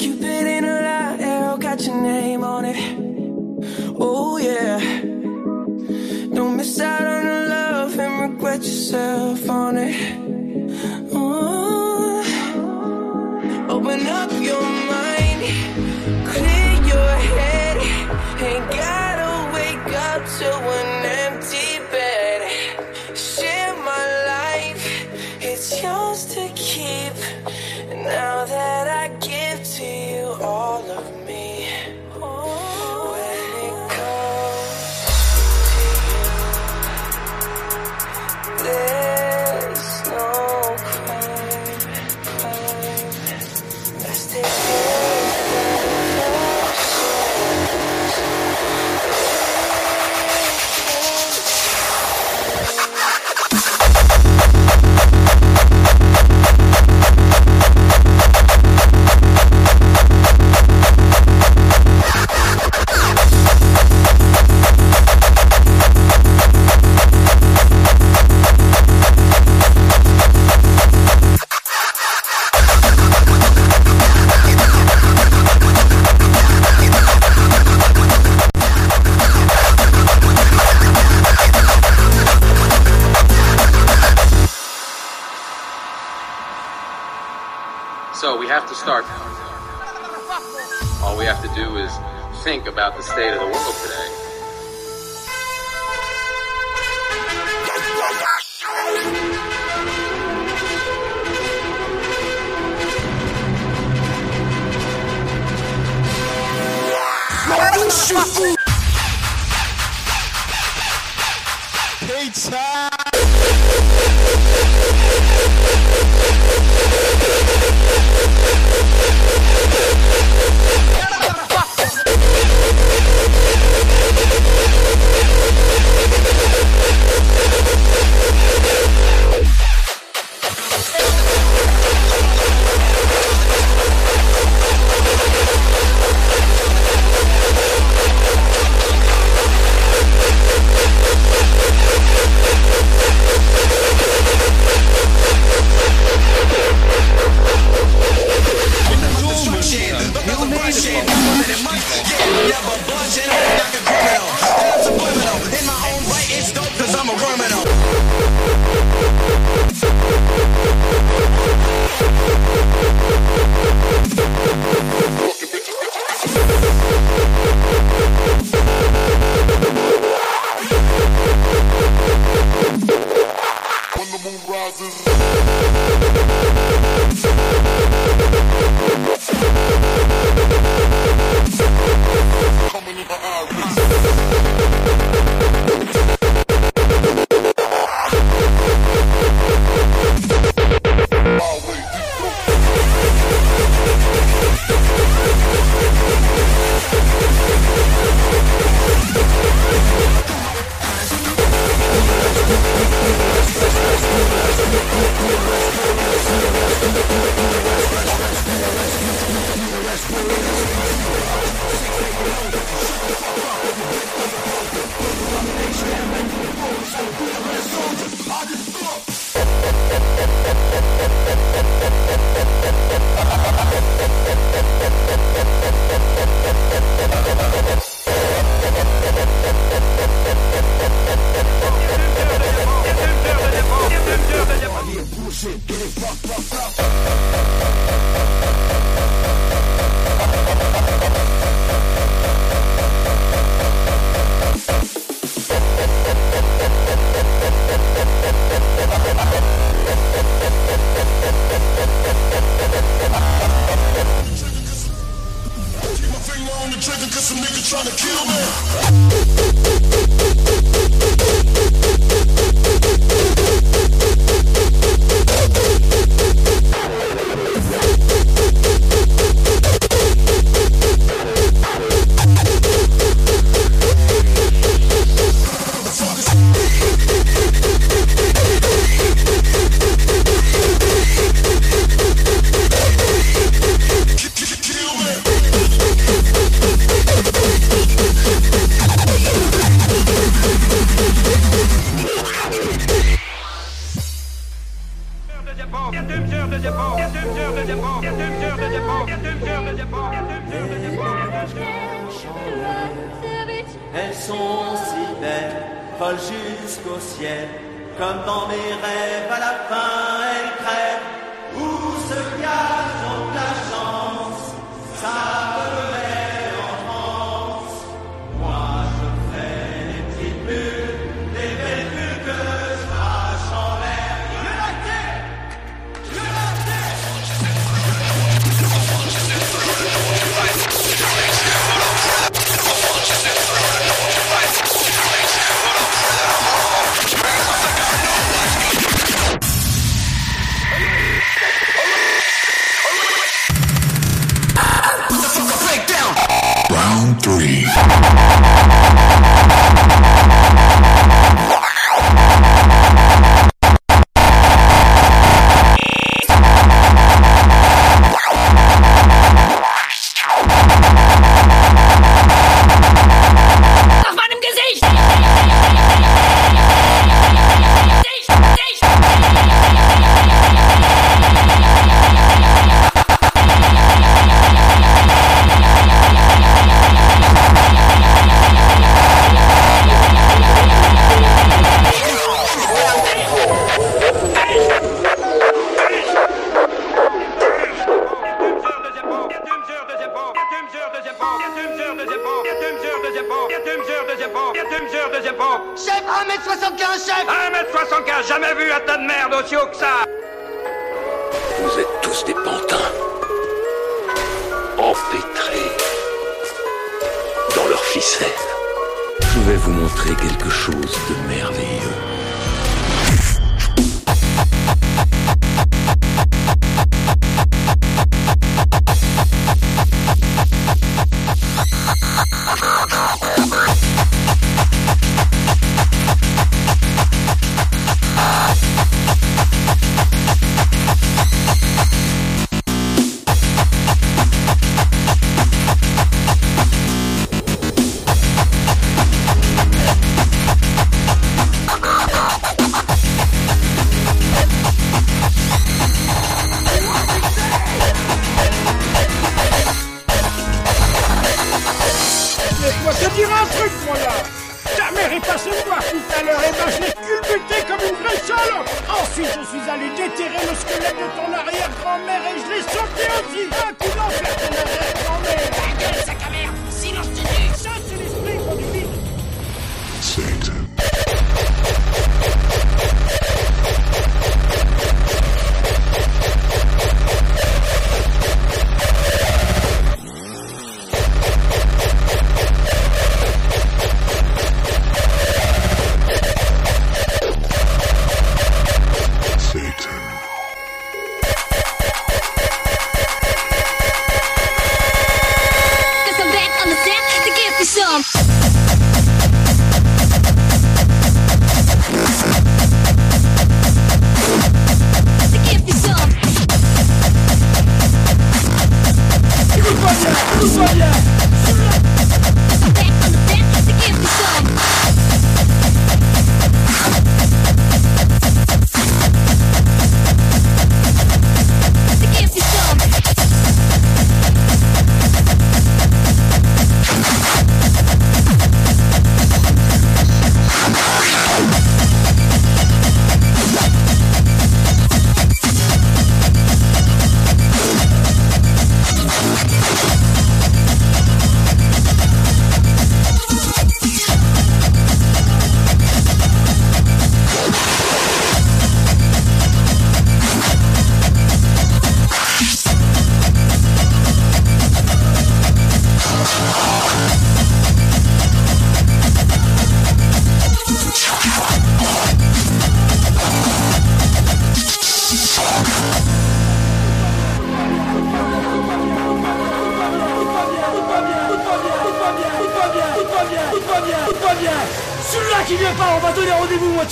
Cupid in a lie, arrow got your name on it. Oh yeah. Don't miss out on the love and regret yourself on it. Ooh. Open up your mind, clear your head. Ain't gotta wake up to an empty bed. Share my life, it's yours to keep. Start. All we have to do is think about the state of the world today. Yeah, never but bunching. trying to kill me. Elles sont si belles, folles jusqu'au ciel, comme dans mes rêves, à la fin elles crèvent. Où se cache donc la chance? Ça Dans leurs ficelles. Je vais vous montrer quelque chose de merveilleux. Tout à l'heure, et ben je l'ai culbuté comme une vraie salope Ensuite, je suis allé déterrer le squelette de ton arrière-grand-mère et je l'ai sauté aussi. Un coup d'enfer, ton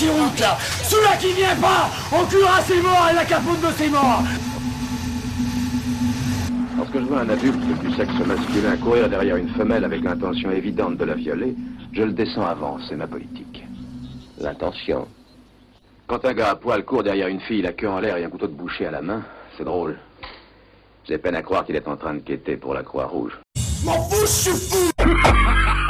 route là Celui-là qui vient pas, on curera ses morts et la capote de ses morts Lorsque je vois un adulte du sexe masculin courir derrière une femelle avec l'intention évidente de la violer, je le descends avant, c'est ma politique. L'intention Quand un gars à poil court derrière une fille, la queue en l'air et un couteau de boucher à la main, c'est drôle. J'ai peine à croire qu'il est en train de quêter pour la Croix-Rouge. M'en fous, je suis fou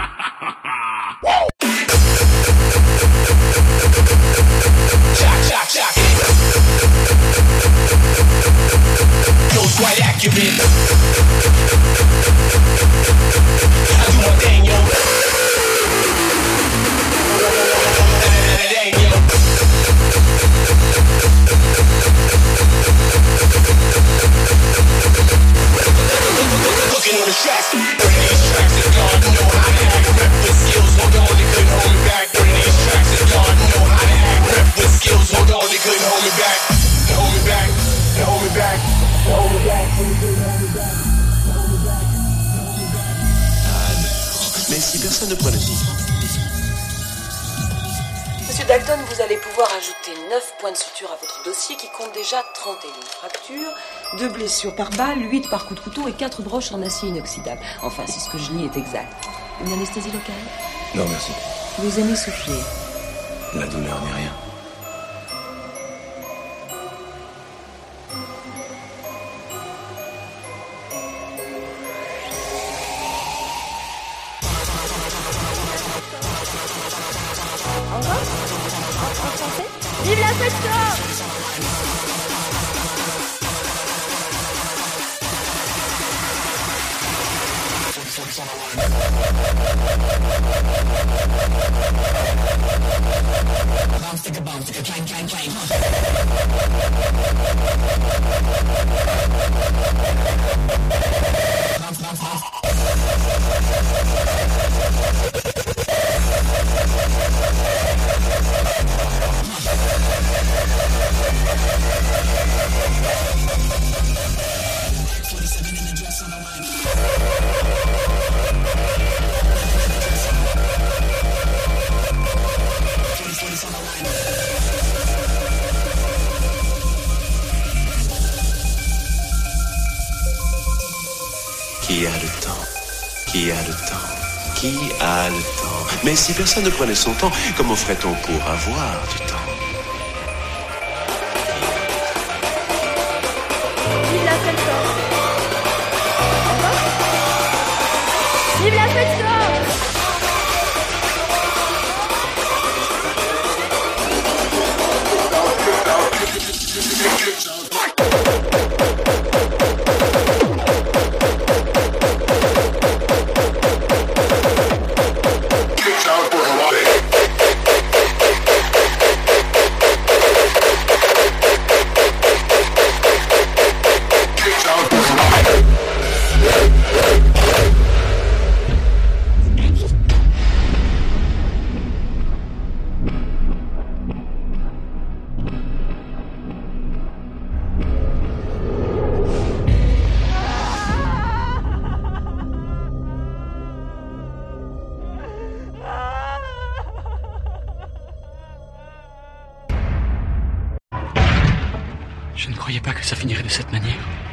9 points de suture à votre dossier qui compte déjà 31 fractures, 2 blessures par balle, 8 par coup de couteau et 4 broches en acier inoxydable. Enfin, si ce que je lis est exact. Une anesthésie locale? Non, merci. Vous aimez souffler? La douleur n'est rien. bounce, take a bounce, take a climb, climb, climb. Huh? Qui a le temps? Qui a le temps? Mais si personne ne prenait son temps, comment ferait-on pour avoir du temps? Que ça finirait de cette manière.